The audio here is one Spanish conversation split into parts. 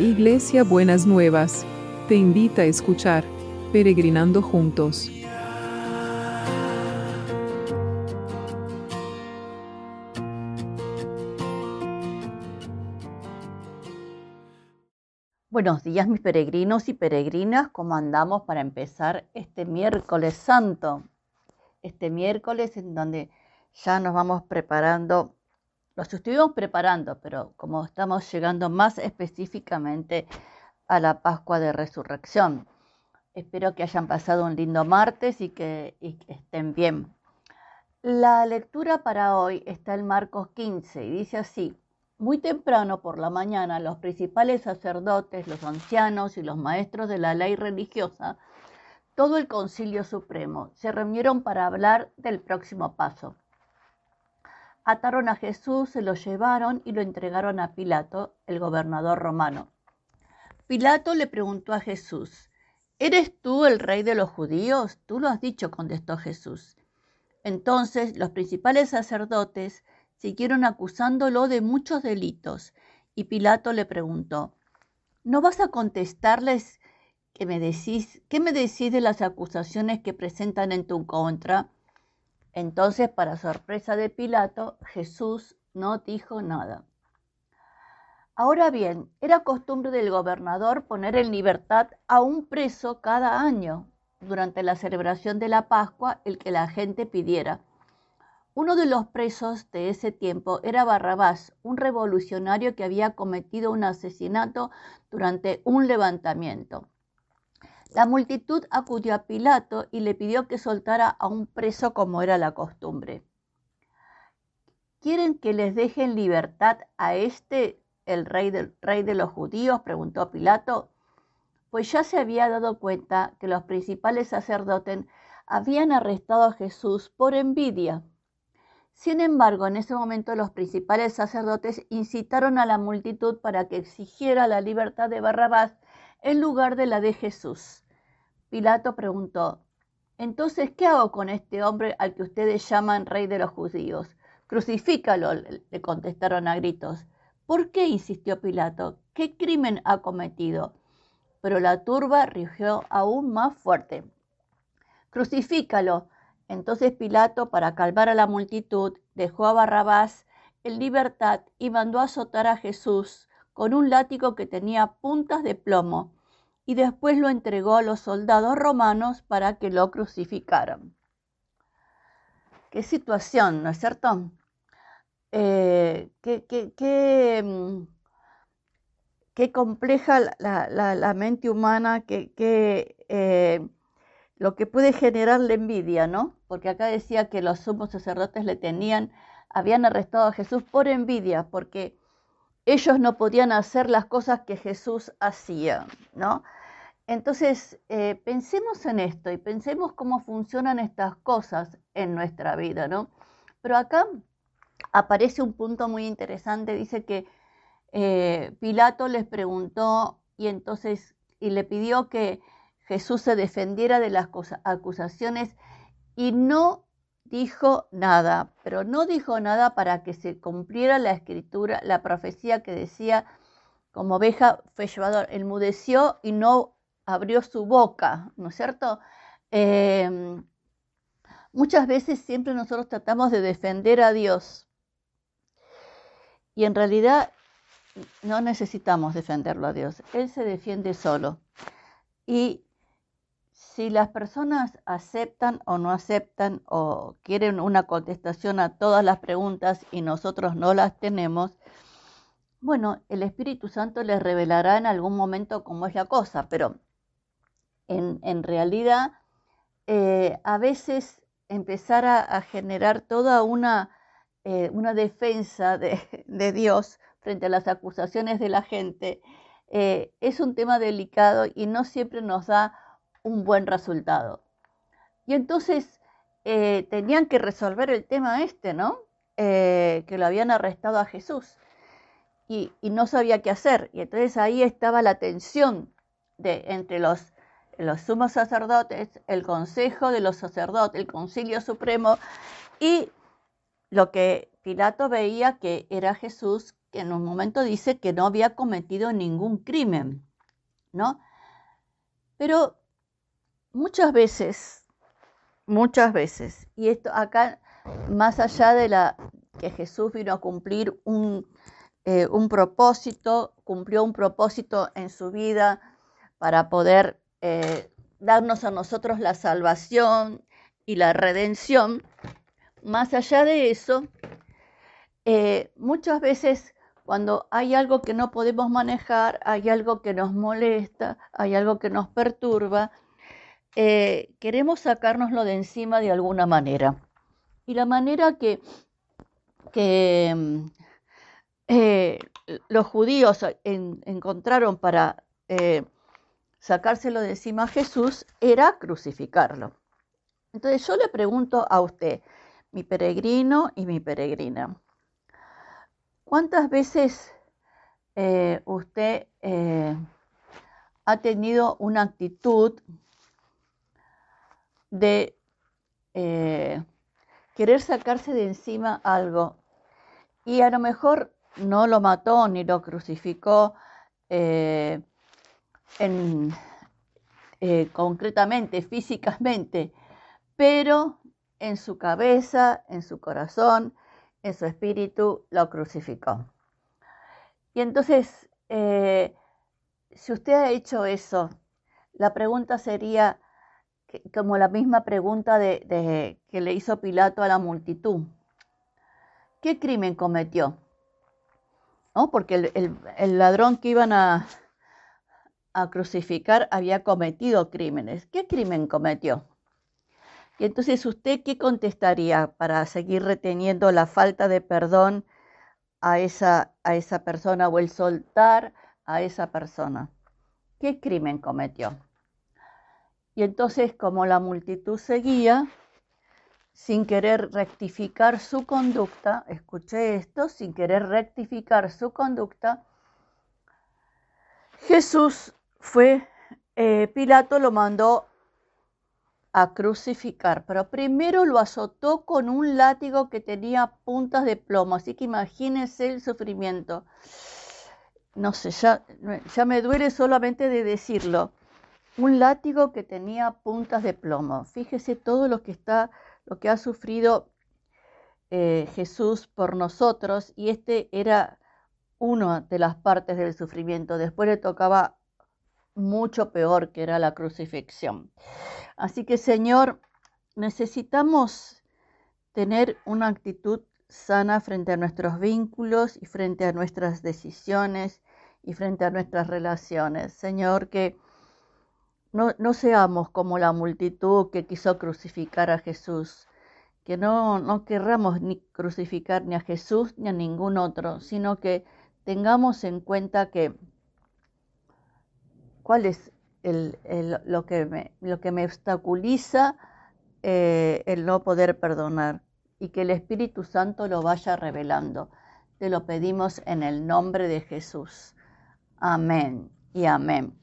Iglesia Buenas Nuevas, te invita a escuchar Peregrinando Juntos. Buenos días mis peregrinos y peregrinas, ¿cómo andamos para empezar este miércoles santo? Este miércoles en donde ya nos vamos preparando los estuvimos preparando, pero como estamos llegando más específicamente a la Pascua de Resurrección. Espero que hayan pasado un lindo martes y que, estén bien. La lectura para hoy está en Marcos 15 y dice así, muy temprano por la mañana los principales sacerdotes, los ancianos y los maestros de la ley religiosa, todo el concilio supremo, se reunieron para hablar del próximo paso. Ataron a Jesús, se lo llevaron y lo entregaron a Pilato, el gobernador romano. Pilato le preguntó a Jesús, ¿Eres tú el rey de los judíos? Tú lo has dicho, contestó Jesús. Entonces los principales sacerdotes siguieron acusándolo de muchos delitos, y Pilato le preguntó, ¿no vas a contestarles qué me decís, qué me decís de las acusaciones que presentan en tu contra? Entonces, para sorpresa de Pilato, Jesús no dijo nada. Ahora bien, era costumbre del gobernador poner en libertad a un preso cada año durante la celebración de la Pascua, el que la gente pidiera. Uno de los presos de ese tiempo era Barrabás, un revolucionario que había cometido un asesinato durante un levantamiento. La multitud acudió a Pilato y le pidió que soltara a un preso como era la costumbre. ¿Quieren que les dejen libertad a este, el rey, del, rey de los judíos? preguntó Pilato. Pues ya se había dado cuenta que los principales sacerdotes habían arrestado a Jesús por envidia. Sin embargo, en ese momento los principales sacerdotes incitaron a la multitud para que exigiera la libertad de Barrabás en lugar de la de Jesús. Pilato preguntó, entonces, ¿qué hago con este hombre al que ustedes llaman rey de los judíos? Crucifícalo, le contestaron a gritos. ¿Por qué? insistió Pilato. ¿Qué crimen ha cometido? Pero la turba rugió aún más fuerte. Crucifícalo. Entonces Pilato, para calmar a la multitud, dejó a Barrabás en libertad y mandó azotar a Jesús con un látigo que tenía puntas de plomo y después lo entregó a los soldados romanos para que lo crucificaran. Qué situación, ¿no es cierto? Eh, qué, mm, qué, compleja la, mente humana, que, eh, lo que puede generar la envidia, ¿no? Porque acá decía que los sumos sacerdotes le tenían, habían arrestado a Jesús por envidia, porque ellos no podían hacer las cosas que Jesús hacía, ¿no? Entonces, eh, pensemos en esto y pensemos cómo funcionan estas cosas en nuestra vida, ¿no? Pero acá aparece un punto muy interesante, dice que eh, Pilato les preguntó y entonces, y le pidió que Jesús se defendiera de las acusaciones y no dijo nada, pero no dijo nada para que se cumpliera la escritura, la profecía que decía, como oveja fue llevado, enmudeció y no abrió su boca, ¿no es cierto? Em, muchas veces siempre nosotros tratamos de defender a Dios y en realidad no necesitamos defenderlo a Dios, Él se defiende solo. Y si las personas aceptan o no aceptan o quieren una contestación a todas las preguntas y nosotros no las tenemos, bueno, el Espíritu Santo les revelará en algún momento cómo es la cosa, pero en, realidad eh, a veces empezar a, generar toda una, eh, una defensa de, Dios frente a las acusaciones de la gente eh, es un tema delicado y no siempre nos da un buen resultado. Y entonces eh, tenían que resolver el tema este, ¿no? Eh, que lo habían arrestado a Jesús y, no sabía qué hacer. Y entonces ahí estaba la tensión de, entre los, los sumos sacerdotes, el consejo de los sacerdotes, el concilio supremo y lo que Pilato veía que era Jesús que en un momento dice que no había cometido ningún crimen, ¿no? Pero muchas veces, muchas veces, y esto acá, más allá de la que Jesús vino a cumplir un, eh, un propósito, cumplió un propósito en su vida para poder eh, darnos a nosotros la salvación y la redención, más allá de eso, eh, muchas veces cuando hay algo que no podemos manejar, hay algo que nos molesta, hay algo que nos perturba, eh, queremos sacárnoslo de encima de alguna manera. Y la manera que, que eh, los judíos encontraron para sacárselo de encima a Jesús era crucificarlo. Entonces yo le pregunto a usted, mi peregrino y mi peregrina, ¿cuántas veces eh, usted eh, ha tenido una actitud de eh, querer sacarse de encima algo y a lo mejor no lo mató ni lo crucificó en, concretamente, físicamente, pero en su cabeza, en su corazón, en su espíritu, lo crucificó. Y entonces, eh, si usted ha hecho eso, la pregunta sería como la misma pregunta de, que le hizo Pilato a la multitud. ¿Qué crimen cometió? ¿No? Porque el, ladrón que iban a, a crucificar había cometido crímenes. ¿Qué crimen cometió? Y entonces, ¿usted qué contestaría para seguir reteniendo la falta de perdón a esa, a esa persona o el soltar a esa persona? ¿Qué crimen cometió? Y entonces, como la multitud seguía, sin querer rectificar su conducta, escuché esto, sin querer rectificar su conducta, Jesús fue, eh, Pilato lo mandó a crucificar, pero primero lo azotó con un látigo que tenía puntas de plomo, así que imagínense el sufrimiento. No sé, ya, ya me duele solamente de decirlo. Un látigo que tenía puntas de plomo. Fíjese todo lo que está, lo que ha sufrido eh, Jesús por nosotros, y este era una de las partes del sufrimiento. Después le tocaba mucho peor, que era la crucifixión. Así que Señor, necesitamos tener una actitud sana frente a nuestros vínculos y frente a nuestras decisiones y frente a nuestras relaciones. Señor, que no, seamos como la multitud que quiso crucificar a Jesús, que no, no querramos ni crucificar ni a Jesús ni a ningún otro, sino que tengamos en cuenta que cuál es lo, que me, lo que me obstaculiza eh, el no poder perdonar y que el Espíritu Santo lo vaya revelando. Te lo pedimos en el nombre de Jesús. Amén y amén.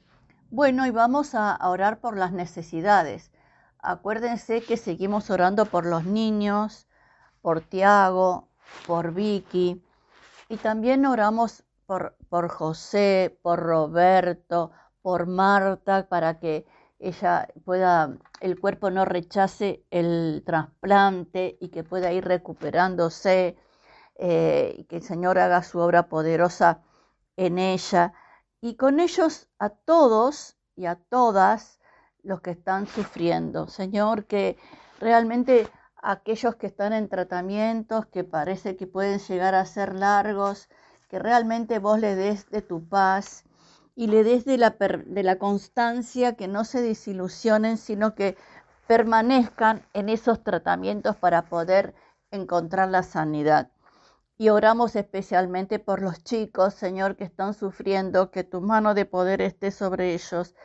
Bueno, y vamos a orar por las necesidades. Acuérdense que seguimos orando por los niños, por Tiago, por Vicky, y también oramos por, por José, por Roberto, por Marta para que ella pueda, el cuerpo no rechace el trasplante y que pueda ir recuperándose eh, y que el Señor haga su obra poderosa en ella. Y con ellos a todos y a todas los que están sufriendo. Señor, que realmente aquellos que están en tratamientos que parece que pueden llegar a ser largos, que realmente vos le des de tu paz y le des de la, de la constancia, que no se desilusionen, sino que permanezcan en esos tratamientos para poder encontrar la sanidad. Y oramos especialmente por los chicos, Señor, que están sufriendo, que tu mano de poder esté sobre ellos,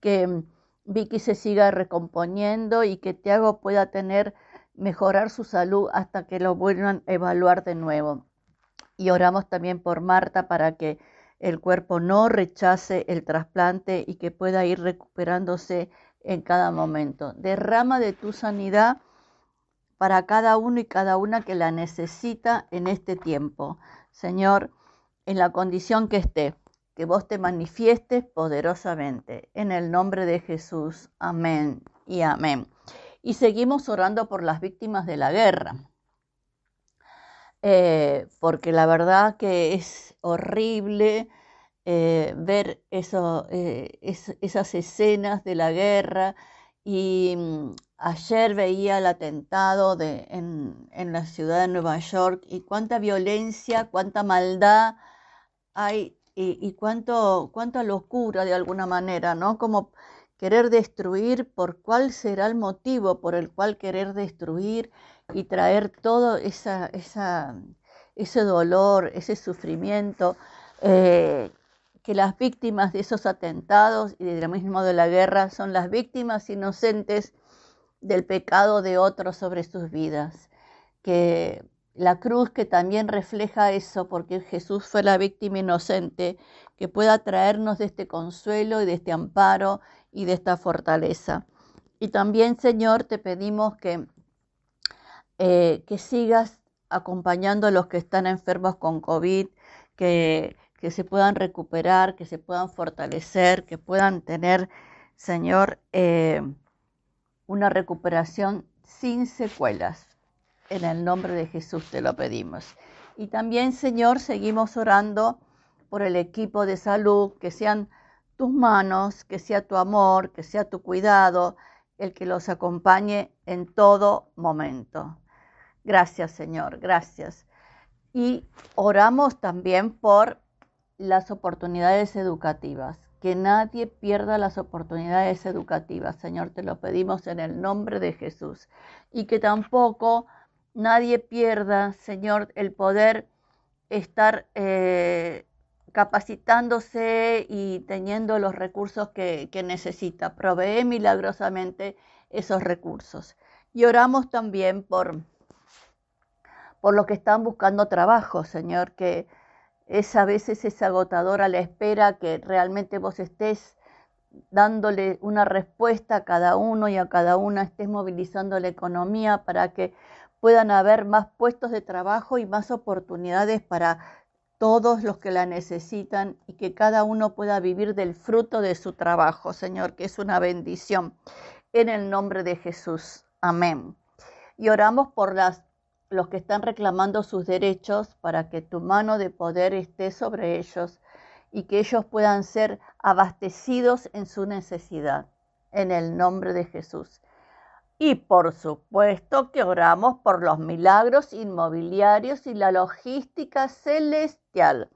que mm, Vicky se siga recomponiendo y que Tiago pueda tener, mejorar su salud hasta que lo vuelvan a evaluar de nuevo. Y oramos también por Marta para que el cuerpo no rechace el trasplante y que pueda ir recuperándose en cada momento. Derrama de tu sanidad para cada uno y cada una que la necesita en este tiempo. Señor, en la condición que esté, que vos te manifiestes poderosamente. En el nombre de Jesús. Amén y amén. Y seguimos orando por las víctimas de la guerra. Eh, porque la verdad que es horrible eh, ver eh, esas escenas de la guerra y mm, ayer veía el atentado de, en, en, la ciudad de Nueva York y cuánta violencia, cuánta maldad hay y, y cuánto, cuánta locura de alguna manera, ¿no? Como querer destruir, por cuál será el motivo por el cual querer destruir y traer todo esa, esa, ese dolor, ese sufrimiento, eh, que las víctimas de esos atentados y del mismo de la guerra son las víctimas inocentes del pecado de otros sobre sus vidas. Que la cruz que también refleja eso, porque Jesús fue la víctima inocente, que pueda traernos de este consuelo y de este amparo y de esta fortaleza. Y también, Señor, te pedimos que, eh, que sigas acompañando a los que están enfermos con COVID, que, que se puedan recuperar, que se puedan fortalecer, que puedan tener, Señor, eh, una recuperación sin secuelas. En el nombre de Jesús te lo pedimos. Y también, Señor, seguimos orando por el equipo de salud, que sean tus manos, que sea tu amor, que sea tu cuidado, el que los acompañe en todo momento. Gracias, Señor, gracias. Y oramos también por las oportunidades educativas, que nadie pierda las oportunidades educativas, Señor, te lo pedimos en el nombre de Jesús. Y que tampoco nadie pierda, Señor, el poder estar eh, capacitándose y teniendo los recursos que, que necesita. Provee milagrosamente esos recursos. Y oramos también por, por los que están buscando trabajo, Señor, que es a veces es agotadora la espera que realmente vos estés dándole una respuesta a cada uno y a cada una estés movilizando la economía para que puedan haber más puestos de trabajo y más oportunidades para todos los que la necesitan y que cada uno pueda vivir del fruto de su trabajo, Señor, que es una bendición. En el nombre de Jesús. Amén. Y oramos por las, los que están reclamando sus derechos para que tu mano de poder esté sobre ellos y que ellos puedan ser abastecidos en su necesidad. En el nombre de Jesús. Y por supuesto que oramos por los milagros inmobiliarios y la logística celestial.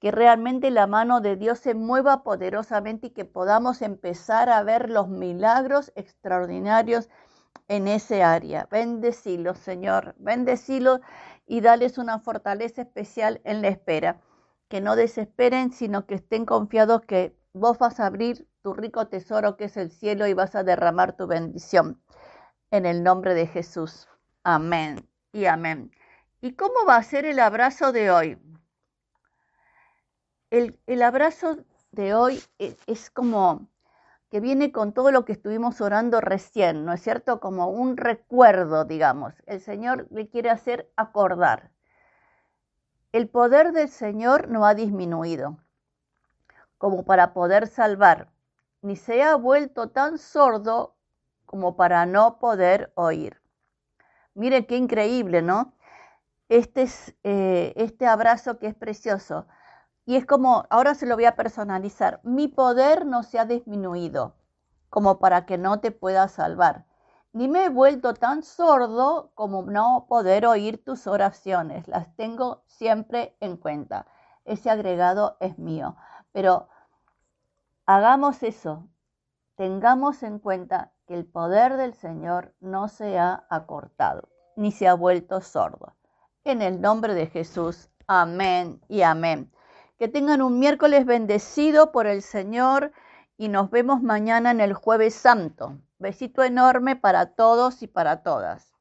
Que realmente la mano de Dios se mueva poderosamente y que podamos empezar a ver los milagros extraordinarios en ese área. Bendecilos, Señor. Bendecilos y dales una fortaleza especial en la espera. Que no desesperen, sino que estén confiados que vos vas a abrir tu rico tesoro que es el cielo y vas a derramar tu bendición en el nombre de Jesús. Amén y amén. ¿Y cómo va a ser el abrazo de hoy? El, abrazo de hoy es, es, como que viene con todo lo que estuvimos orando recién, ¿no es cierto? Como un recuerdo, digamos. El Señor le quiere hacer acordar. El poder del Señor no ha disminuido como para poder salvar, ni se ha vuelto tan sordo como para no poder oír. Mire qué increíble, ¿no? Este, es, eh, este abrazo que es precioso. Y es como, ahora se lo voy a personalizar, mi poder no se ha disminuido como para que no te pueda salvar. Ni me he vuelto tan sordo como no poder oír tus oraciones. Las tengo siempre en cuenta. Ese agregado es mío. Pero hagamos eso. Tengamos en cuenta que el poder del Señor no se ha acortado, ni se ha vuelto sordo. En el nombre de Jesús, amén y amén. Que tengan un miércoles bendecido por el Señor y nos vemos mañana en el jueves santo. Besito enorme para todos y para todas.